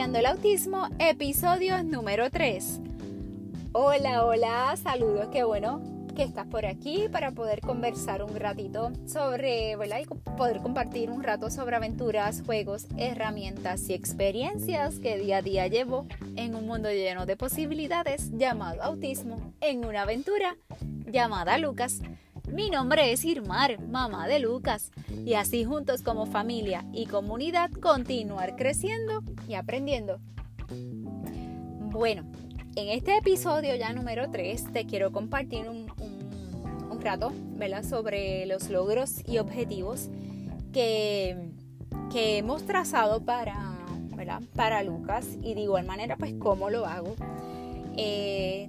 El Autismo, episodio número 3. Hola, hola, saludos, qué bueno que estás por aquí para poder conversar un ratito sobre, ¿verdad? Y poder compartir un rato sobre aventuras, juegos, herramientas y experiencias que día a día llevo en un mundo lleno de posibilidades llamado autismo, en una aventura llamada Lucas. Mi nombre es Irmar, mamá de Lucas, y así juntos como familia y comunidad continuar creciendo y aprendiendo. Bueno, en este episodio ya número 3 te quiero compartir un, rato ¿verdad? sobre los logros y objetivos que, que hemos trazado para, para Lucas y de igual manera pues cómo lo hago. Eh,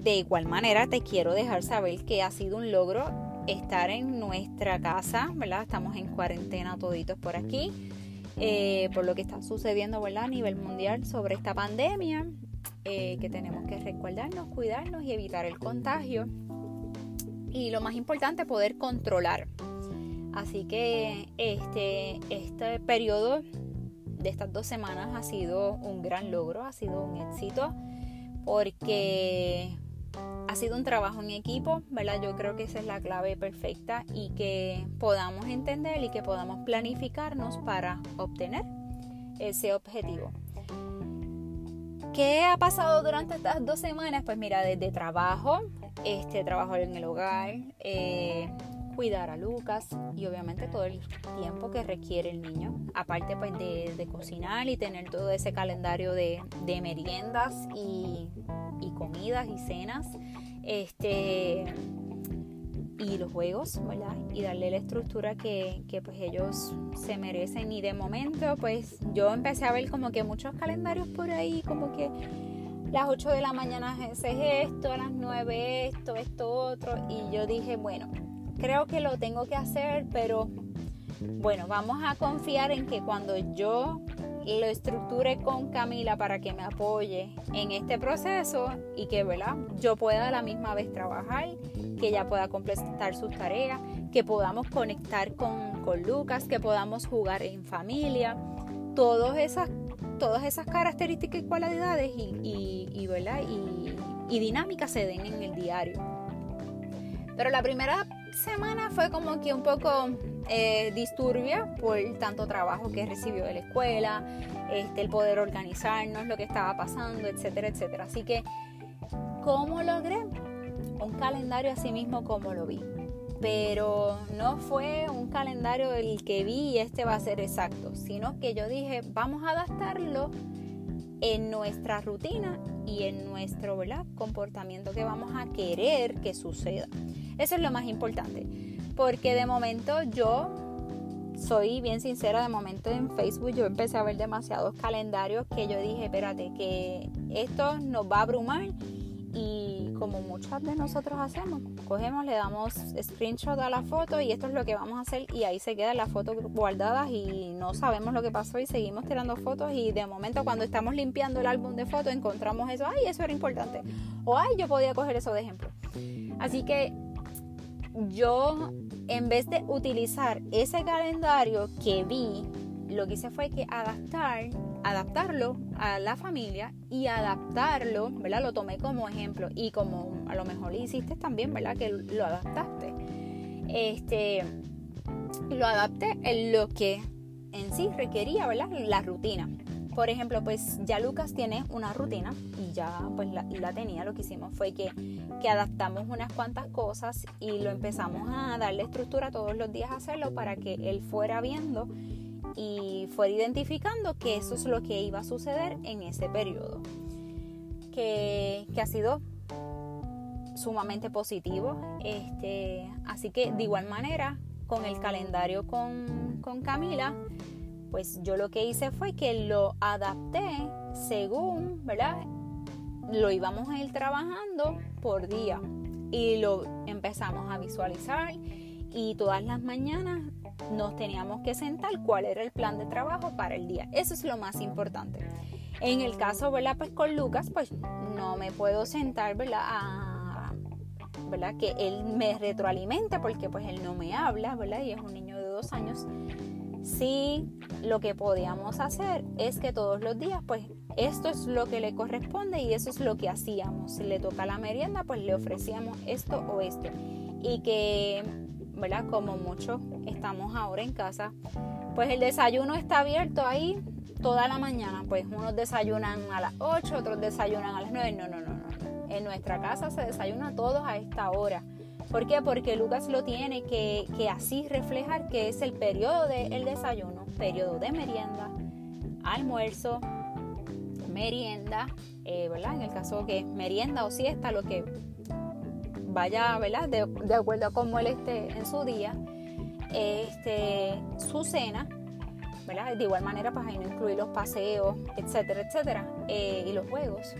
de igual manera, te quiero dejar saber que ha sido un logro estar en nuestra casa, ¿verdad? Estamos en cuarentena toditos por aquí, eh, por lo que está sucediendo, ¿verdad? A nivel mundial sobre esta pandemia, eh, que tenemos que recordarnos, cuidarnos y evitar el contagio. Y lo más importante, poder controlar. Así que este, este periodo de estas dos semanas ha sido un gran logro, ha sido un éxito porque ha sido un trabajo en equipo, ¿verdad? Yo creo que esa es la clave perfecta y que podamos entender y que podamos planificarnos para obtener ese objetivo. ¿Qué ha pasado durante estas dos semanas? Pues mira, desde trabajo, este trabajo en el hogar, eh, cuidar a Lucas y obviamente todo el tiempo que requiere el niño. Aparte pues de, cocinar y tener todo ese calendario de, meriendas y, comidas y cenas. Este y los juegos, ¿verdad? Y darle la estructura que, pues ellos se merecen. Y de momento, pues yo empecé a ver como que muchos calendarios por ahí, como que las 8 de la mañana es esto, a las 9 esto, esto otro. Y yo dije, bueno, creo que lo tengo que hacer, pero bueno, vamos a confiar en que cuando yo lo estructure con Camila para que me apoye en este proceso y que ¿verdad? yo pueda a la misma vez trabajar, que ella pueda completar sus tareas, que podamos conectar con, Lucas, que podamos jugar en familia, todas esas, todas esas características y cualidades y, ¿verdad? y dinámicas se den en el diario. Pero la primera semana fue como que un poco eh, disturbia por tanto trabajo que recibió de la escuela, este, el poder organizarnos, lo que estaba pasando, etcétera, etcétera. Así que, ¿cómo logré? Un calendario así mismo como lo vi. Pero no fue un calendario el que vi y este va a ser exacto, sino que yo dije, vamos a adaptarlo en nuestra rutina y en nuestro comportamiento que vamos a querer que suceda. Eso es lo más importante. Porque de momento yo soy bien sincera, de momento en Facebook yo empecé a ver demasiados calendarios que yo dije, espérate, que esto nos va a abrumar y como muchas de nosotros hacemos, cogemos, le damos screenshot a la foto y esto es lo que vamos a hacer y ahí se quedan las fotos guardadas y no sabemos lo que pasó y seguimos tirando fotos y de momento cuando estamos limpiando el álbum de fotos encontramos eso, ay, eso era importante o ay, yo podía coger eso de ejemplo. Así que yo en vez de utilizar ese calendario que vi, lo que hice fue que adaptar, adaptarlo a la familia y adaptarlo, ¿verdad? Lo tomé como ejemplo y como a lo mejor lo hiciste también, ¿verdad? Que lo adaptaste. Este, lo adapté en lo que en sí requería, ¿verdad? La rutina por ejemplo, pues ya Lucas tiene una rutina y ya pues la, tenía, lo que hicimos fue que, que, adaptamos unas cuantas cosas y lo empezamos a darle estructura todos los días a hacerlo para que él fuera viendo y fuera identificando que eso es lo que iba a suceder en ese periodo. Que, que ha sido sumamente positivo. Este, así que de igual manera, con el calendario con, con Camila, pues yo lo que hice fue que lo adapté según, ¿verdad? Lo íbamos a ir trabajando por día y lo empezamos a visualizar y todas las mañanas nos teníamos que sentar cuál era el plan de trabajo para el día. Eso es lo más importante. En el caso, ¿verdad? Pues con Lucas, pues no me puedo sentar, ¿verdad? ¿verdad? Que él me retroalimente porque pues él no me habla, ¿verdad? Y es un niño de dos años Sí, lo que podíamos hacer es que todos los días, pues esto es lo que le corresponde y eso es lo que hacíamos. Si le toca la merienda, pues le ofrecíamos esto o esto. Y que, ¿verdad? Como muchos estamos ahora en casa, pues el desayuno está abierto ahí toda la mañana. Pues unos desayunan a las 8, otros desayunan a las 9. No, no, no, no. En nuestra casa se desayuna todos a esta hora. ¿Por qué? Porque Lucas lo tiene que, así reflejar que es el periodo del desayuno, periodo de merienda, almuerzo, merienda, eh, ¿verdad? En el caso que es merienda o siesta, lo que vaya, ¿verdad? De, acuerdo a cómo él esté en su día, este, su cena, ¿verdad? De igual manera, pues ahí no incluir los paseos, etcétera, etcétera, eh, y los juegos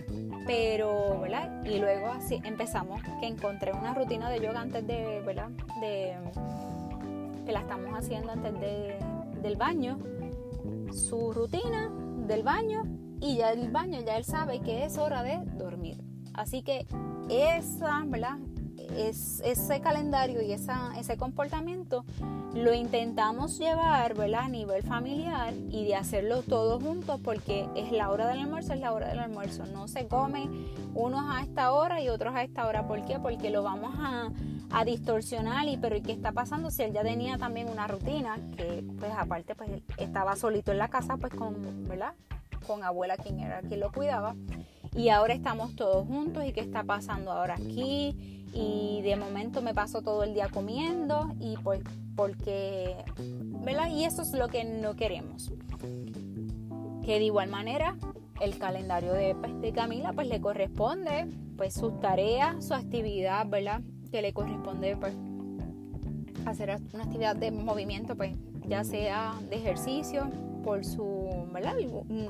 pero, ¿verdad? Y luego así empezamos, que encontré una rutina de yoga antes de, ¿verdad? De, que la estamos haciendo antes de, del baño, su rutina del baño y ya del baño ya él sabe que es hora de dormir. Así que esa, ¿verdad? Es, ese calendario y ese comportamiento lo intentamos llevar a nivel familiar y de hacerlo todos juntos porque es la hora del almuerzo, es la hora del almuerzo. No se come unos a esta hora y otros a esta hora. ¿Por qué? Porque lo vamos a, a distorsionar y pero ¿y qué está pasando si él ya tenía también una rutina que pues aparte pues estaba solito en la casa pues con, ¿verdad? Con abuela quien era quien lo cuidaba y ahora estamos todos juntos y qué está pasando ahora aquí y de momento me paso todo el día comiendo y pues porque, ¿verdad? Y eso es lo que no queremos. Que de igual manera el calendario de, pues, de Camila pues le corresponde pues sus tareas, su actividad, ¿verdad? Que le corresponde pues hacer una actividad de movimiento pues ya sea de ejercicio por su, ¿verdad?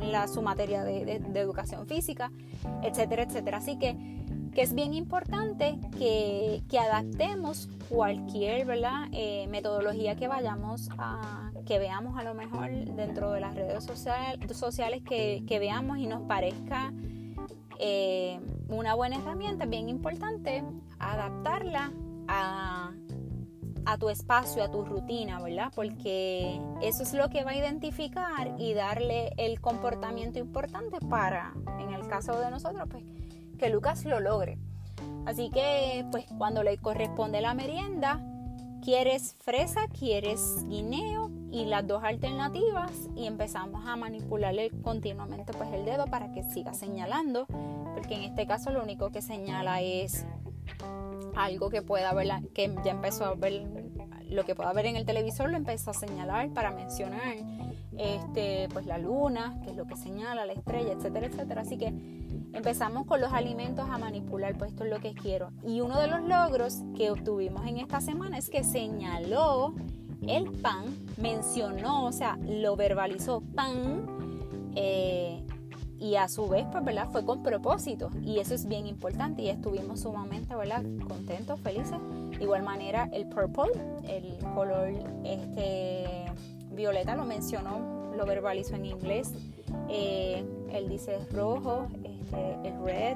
La, su materia de, educación física, etcétera, etcétera. Así que que es bien importante que, adaptemos cualquier eh, metodología que vayamos a, que veamos a lo mejor dentro de las redes sociales que, veamos y nos parezca eh, una buena herramienta, bien importante adaptarla a, a tu espacio, a tu rutina, ¿verdad? Porque eso es lo que va a identificar y darle el comportamiento importante para, en el caso de nosotros, pues que Lucas lo logre. Así que pues cuando le corresponde la merienda, quieres fresa, quieres guineo y las dos alternativas y empezamos a manipularle continuamente pues el dedo para que siga señalando, porque en este caso lo único que señala es algo que pueda ver, que ya empezó a ver lo que pueda ver en el televisor lo empezó a señalar para mencionar este pues la luna, que es lo que señala la estrella, etcétera, etcétera. Así que empezamos con los alimentos a manipular, pues esto es lo que quiero. Y uno de los logros que obtuvimos en esta semana es que señaló el pan, mencionó, o sea, lo verbalizó pan, eh, y a su vez, pues, ¿verdad? Fue con propósito y eso es bien importante y estuvimos sumamente, ¿verdad? Contentos, felices. De igual manera, el purple, el color este, violeta, lo mencionó, lo verbalizó en inglés. Eh, él dice rojo, este, el red.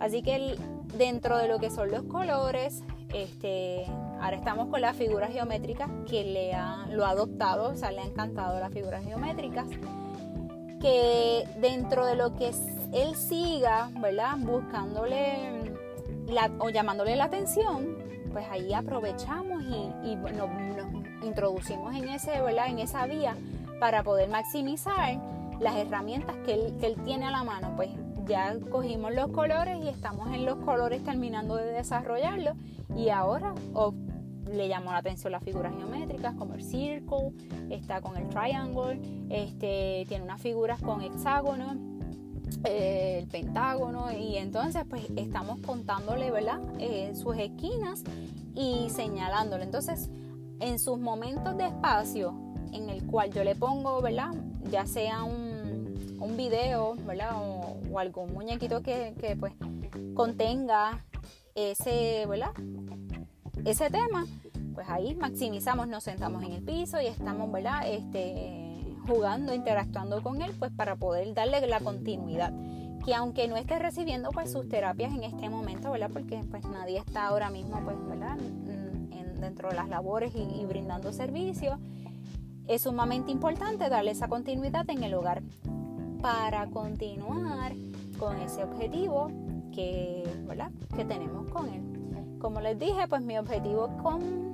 Así que dentro de lo que son los colores, este, ahora estamos con las figuras geométricas que le ha, lo ha adoptado, o sea, le ha encantado las figuras geométricas. Que dentro de lo que él siga, ¿verdad? Buscándole la, o llamándole la atención, pues ahí aprovechamos y, nos introducimos en, ese, ¿verdad? en esa vía para poder maximizar las herramientas que él, que él tiene a la mano. Pues ya cogimos los colores y estamos en los colores terminando de desarrollarlo y ahora le llamó la atención las figuras geométricas como el circle, está con el triangle, este, tiene unas figuras con hexágono, eh, el pentágono y entonces pues estamos contándole ¿verdad? Eh, sus esquinas y señalándole. Entonces en sus momentos de espacio en el cual yo le pongo, ¿verdad? ya sea un, un video ¿verdad? O, o algún muñequito que, pues contenga ese, ¿verdad? ese tema, pues ahí maximizamos, nos sentamos en el piso y estamos, ¿verdad? Este, jugando, interactuando con él, pues para poder darle la continuidad. Que aunque no esté recibiendo pues sus terapias en este momento, ¿verdad? Porque pues nadie está ahora mismo, pues, ¿verdad? Mm, dentro de las labores y, brindando servicios. es sumamente importante darle esa continuidad en el hogar para continuar con ese objetivo que, ¿verdad? que tenemos con él. Como les dije, pues mi objetivo con,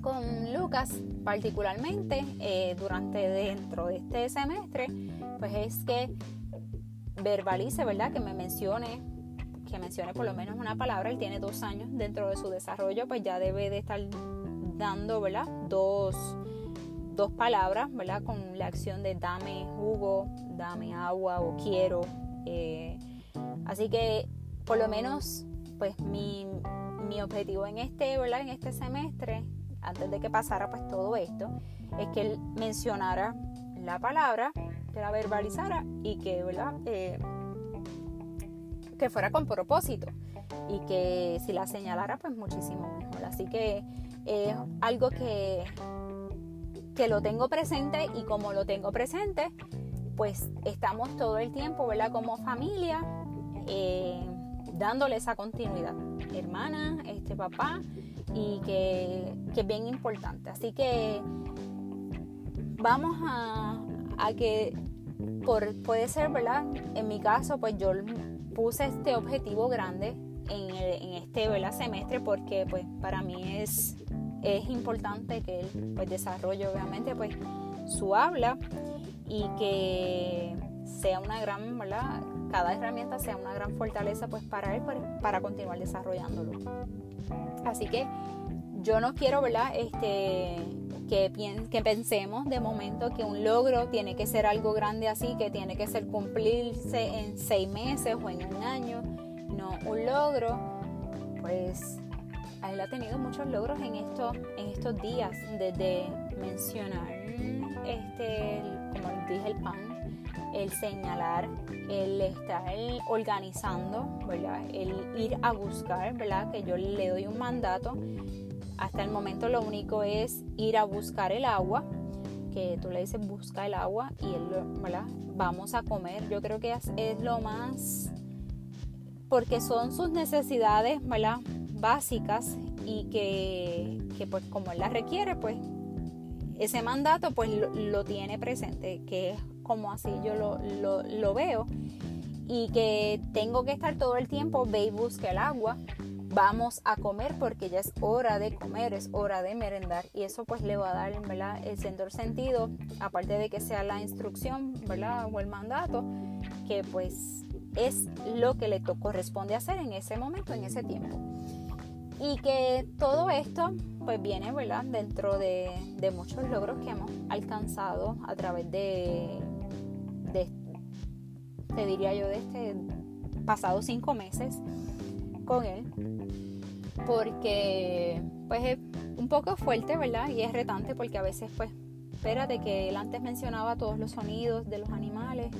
con Lucas particularmente eh, durante dentro de este semestre, pues es que verbalice, ¿verdad? Que me mencione, que mencione por lo menos una palabra. Él tiene dos años dentro de su desarrollo, pues ya debe de estar dando, ¿verdad? Dos, dos palabras, ¿verdad? Con la acción de dame jugo, dame agua o quiero. Eh, así que por lo menos, pues mi, mi objetivo en este, ¿verdad? En este semestre, antes de que pasara pues todo esto, es que él mencionara la palabra que la verbalizara y que, ¿verdad? Eh, que fuera con propósito y que si la señalara, pues muchísimo mejor. Así que es algo que, que lo tengo presente y como lo tengo presente, pues estamos todo el tiempo, ¿verdad? Como familia, eh, dándole esa continuidad. Hermana, este papá, y que, que es bien importante. Así que vamos a, a que por, puede ser, ¿verdad? En mi caso, pues yo puse este objetivo grande en, en este ¿verdad? semestre porque pues para mí es, es importante que él pues, desarrolle obviamente pues su habla y que sea una gran, ¿verdad? Cada herramienta sea una gran fortaleza pues para él para, para continuar desarrollándolo. Así que yo no quiero, ¿verdad? Este, que, que pensemos de momento que un logro tiene que ser algo grande así, que tiene que ser cumplirse en seis meses o en un año. No, un logro, pues él ha tenido muchos logros en estos, en estos días, desde mencionar, este, como dije, el pan, el señalar, el estar organizando, ¿verdad? El ir a buscar, ¿verdad? Que yo le doy un mandato hasta el momento lo único es ir a buscar el agua, que tú le dices busca el agua y él, ¿verdad? Vamos a comer. Yo creo que es, lo más, porque son sus necesidades, ¿verdad? Básicas y que, pues como él las requiere, pues ese mandato pues lo, tiene presente, que es como así yo lo, lo, veo y que tengo que estar todo el tiempo, ve y busca el agua, vamos a comer porque ya es hora de comer, es hora de merendar y eso pues le va a dar ¿verdad? el sentido, aparte de que sea la instrucción ¿verdad? o el mandato, que pues es lo que le corresponde hacer en ese momento, en ese tiempo. Y que todo esto pues viene ¿verdad? dentro de, de muchos logros que hemos alcanzado a través de, de te diría yo, de este pasado cinco meses con él porque pues es un poco fuerte, ¿verdad? Y es retante porque a veces pues espérate que él antes mencionaba todos los sonidos de los animales,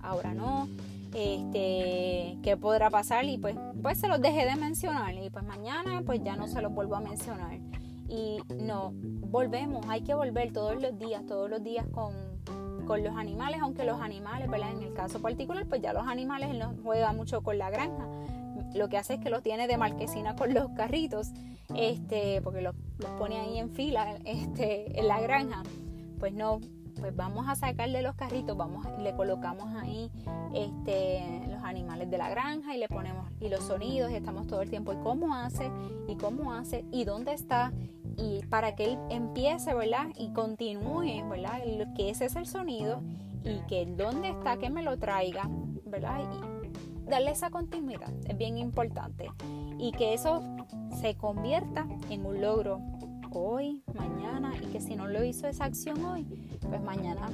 ahora no. Este, qué podrá pasar y pues pues se los dejé de mencionar y pues mañana pues ya no se los vuelvo a mencionar. Y no, volvemos, hay que volver todos los días, todos los días con, con los animales, aunque los animales, ¿verdad? En el caso particular, pues ya los animales no juega mucho con la granja, lo que hace es que los tiene de marquesina con los carritos, este, porque los, pone ahí en fila este, en la granja. Pues no, pues vamos a sacarle los carritos, vamos, le colocamos ahí este, los animales de la granja y le ponemos y los sonidos y estamos todo el tiempo y cómo hace y cómo hace y dónde está y para que él empiece, ¿verdad? Y continúe, ¿verdad? Que ese es el sonido y que dónde está, que me lo traiga, ¿verdad? darle esa continuidad es bien importante y que eso se convierta en un logro hoy, mañana y que si no lo hizo esa acción hoy, pues mañana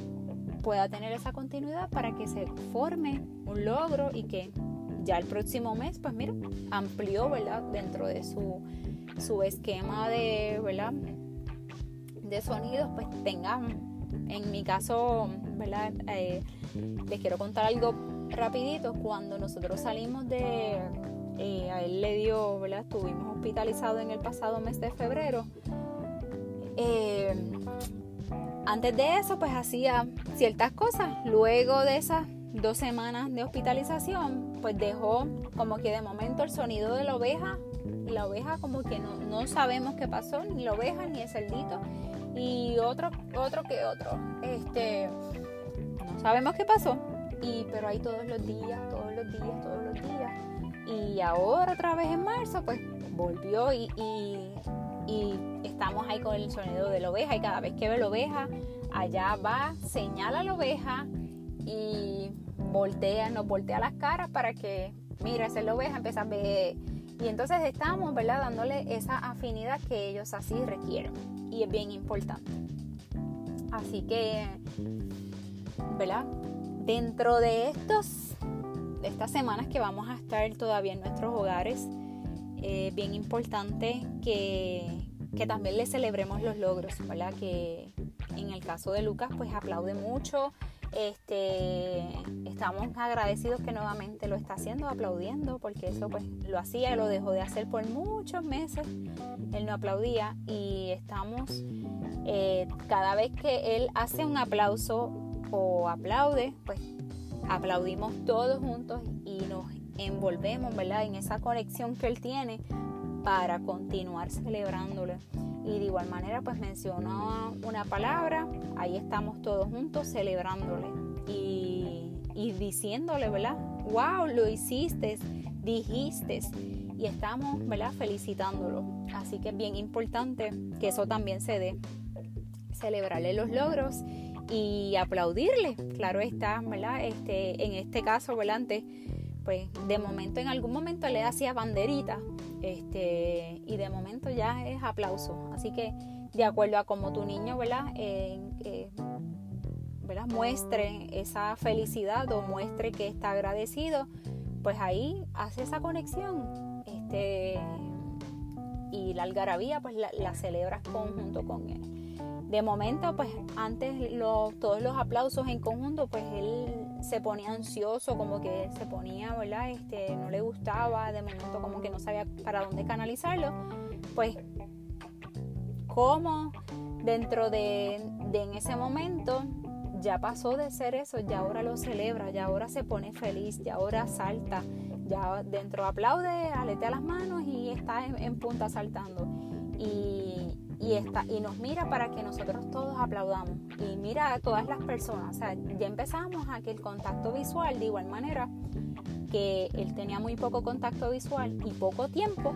pueda tener esa continuidad para que se forme un logro y que ya el próximo mes, pues mira, amplió, ¿verdad? Dentro de su, su esquema de, ¿verdad? De sonidos, pues tenga, en mi caso, ¿verdad? Eh, les quiero contar algo rapidito, cuando nosotros salimos de, eh, a él le dio, ¿verdad? Estuvimos hospitalizados en el pasado mes de febrero. Eh, antes de eso, pues hacía ciertas cosas. Luego de esas dos semanas de hospitalización, pues dejó como que de momento el sonido de la oveja la oveja como que no, no sabemos qué pasó, ni la oveja ni el cerdito y otro, otro que otro. Este, no sabemos qué pasó, y, pero ahí todos los días, todos los días, todos los días. Y ahora otra vez en marzo, pues volvió y, y, estamos ahí con el sonido de la oveja y cada vez que ve la oveja, allá va, señala a la oveja y voltea, nos voltea las caras para que, mira, esa es la oveja, empieza a ver. Y entonces estamos, ¿verdad? Dándole esa afinidad que ellos así requieren. Y es bien importante. Así que, ¿verdad? Dentro de estos, de estas semanas que vamos a estar todavía en nuestros hogares, es bien importante que, que también le celebremos los logros, ¿verdad? Que en el caso de Lucas, pues aplaude mucho, este, estamos agradecidos que nuevamente lo está haciendo, aplaudiendo, porque eso pues lo hacía y lo dejó de hacer por muchos meses. Él no aplaudía y estamos, eh, cada vez que él hace un aplauso o aplaude, pues aplaudimos todos juntos y nos envolvemos, ¿verdad? En esa conexión que él tiene para continuar celebrándolo y de igual manera pues mencionó una palabra, ahí estamos todos juntos celebrándole y, y diciéndole, ¿verdad? ¡Wow! Lo hiciste, dijiste y estamos, ¿verdad? Felicitándolo. Así que es bien importante que eso también se dé. Celebrarle los logros y aplaudirle, claro está, ¿verdad? Este, en este caso, ¿verdad? Pues de momento, en algún momento le hacía banderita, este, y de momento ya es aplauso. Así que de acuerdo a como tu niño, ¿verdad? Eh, muestre esa felicidad o muestre que está agradecido, pues ahí hace esa conexión. Este, y la algarabía pues la, la celebras conjunto con él. De momento, pues antes lo, todos los aplausos en conjunto, pues él se ponía ansioso, como que se ponía, ¿verdad? Este, no le gustaba, de momento como que no sabía para dónde canalizarlo. Pues, como dentro de, de en ese momento ya pasó de ser eso, ya ahora lo celebra, ya ahora se pone feliz, ya ahora salta, ya dentro aplaude, aletea las manos y está en, en punta saltando. Y, y, está, y nos mira para que nosotros todos aplaudamos. Y mira a todas las personas. O sea, ya empezamos a que el contacto visual, de igual manera que él tenía muy poco contacto visual y poco tiempo,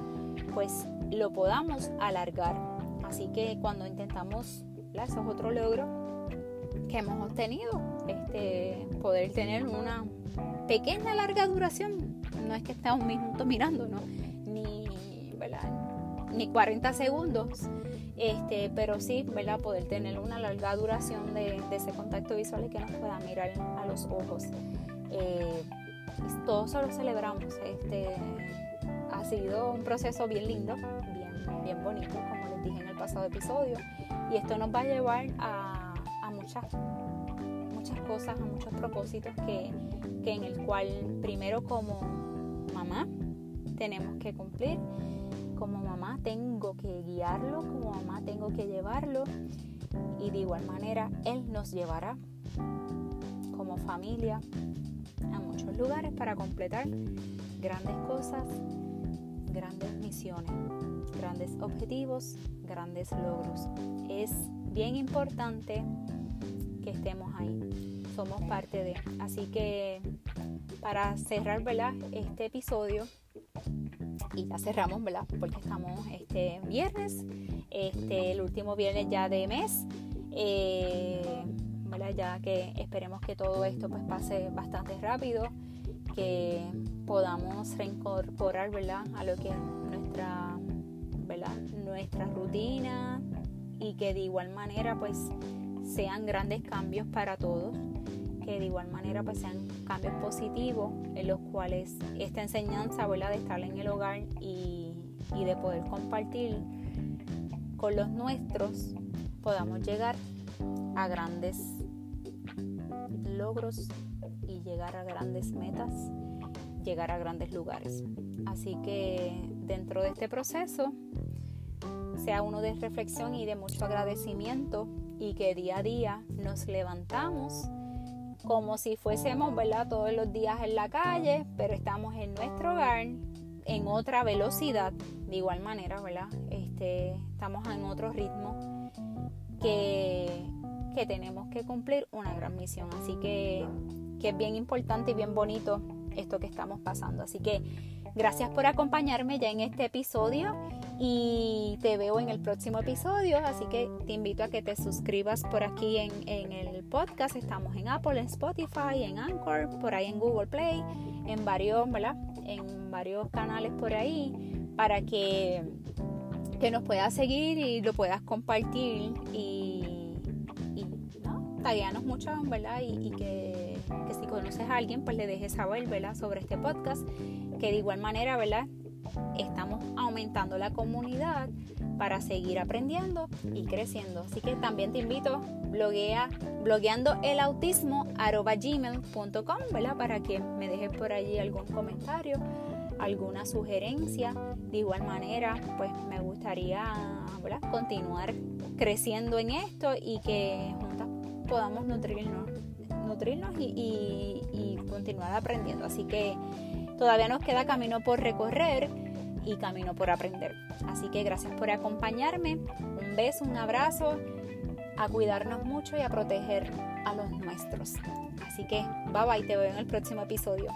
pues lo podamos alargar. Así que cuando intentamos, eso es otro logro que hemos obtenido, este, poder tener una pequeña larga duración. No es que esté un minuto mirando, ¿no? Ni, ni 40 segundos, este, pero sí, ¿verdad? Poder tener una larga duración de, ese contacto visual y que nos pueda mirar a los ojos. Eh, todos lo celebramos. Este, ha sido un proceso bien lindo, bien, bien bonito, como les dije en el pasado episodio. Y esto nos va a llevar a, muchas, muchas cosas, a muchos propósitos que, que en el cual primero como mamá tenemos que cumplir como mamá tengo que guiarlo, como mamá tengo que llevarlo y de igual manera Él nos llevará como familia a muchos lugares para completar grandes cosas, grandes misiones, grandes objetivos, grandes logros. Es bien importante que estemos ahí. Somos parte de. Así que para cerrar ¿verdad? este episodio, y ya cerramos, ¿verdad? Porque estamos este viernes, este, el último viernes ya de mes. Eh, ¿verdad? Ya que esperemos que todo esto pues pase bastante rápido, que podamos reincorporar, ¿verdad? A lo que es nuestra, ¿verdad? Nuestra rutina y que de igual manera pues sean grandes cambios para todos que de igual manera pues sean cambios positivos en los cuales esta enseñanza ¿verdad? de estar en el hogar y, y de poder compartir con los nuestros podamos llegar a grandes logros y llegar a grandes metas, llegar a grandes lugares. Así que dentro de este proceso sea uno de reflexión y de mucho agradecimiento y que día a día nos levantamos como si fuésemos, ¿verdad? Todos los días en la calle, pero estamos en nuestro hogar en otra velocidad, de igual manera, ¿verdad? Este, estamos en otro ritmo que, que tenemos que cumplir una gran misión. Así que, que es bien importante y bien bonito esto que estamos pasando. Así que gracias por acompañarme ya en este episodio y te veo en el próximo episodio. Así que te invito a que te suscribas por aquí en, en el podcast. Estamos en Apple, en Spotify, en Anchor, por ahí en Google Play, en varios, ¿verdad? En varios canales por ahí para que, que nos puedas seguir y lo puedas compartir y, y ¿no? mucho, ¿verdad? y que que si conoces a alguien, pues le dejes saber, ¿verdad? Sobre este podcast, que de igual manera, ¿verdad? Estamos aumentando la comunidad para seguir aprendiendo y creciendo. Así que también te invito, bloguea, blogueando el autismo ¿verdad? Para que me dejes por allí algún comentario, alguna sugerencia. De igual manera, pues me gustaría ¿verdad? continuar creciendo en esto y que juntas podamos nutrirnos nutrirnos y, continuar aprendiendo. Así que todavía nos queda camino por recorrer y camino por aprender. Así que gracias por acompañarme. Un beso, un abrazo, a cuidarnos mucho y a proteger a los nuestros. Así que bye bye, te veo en el próximo episodio.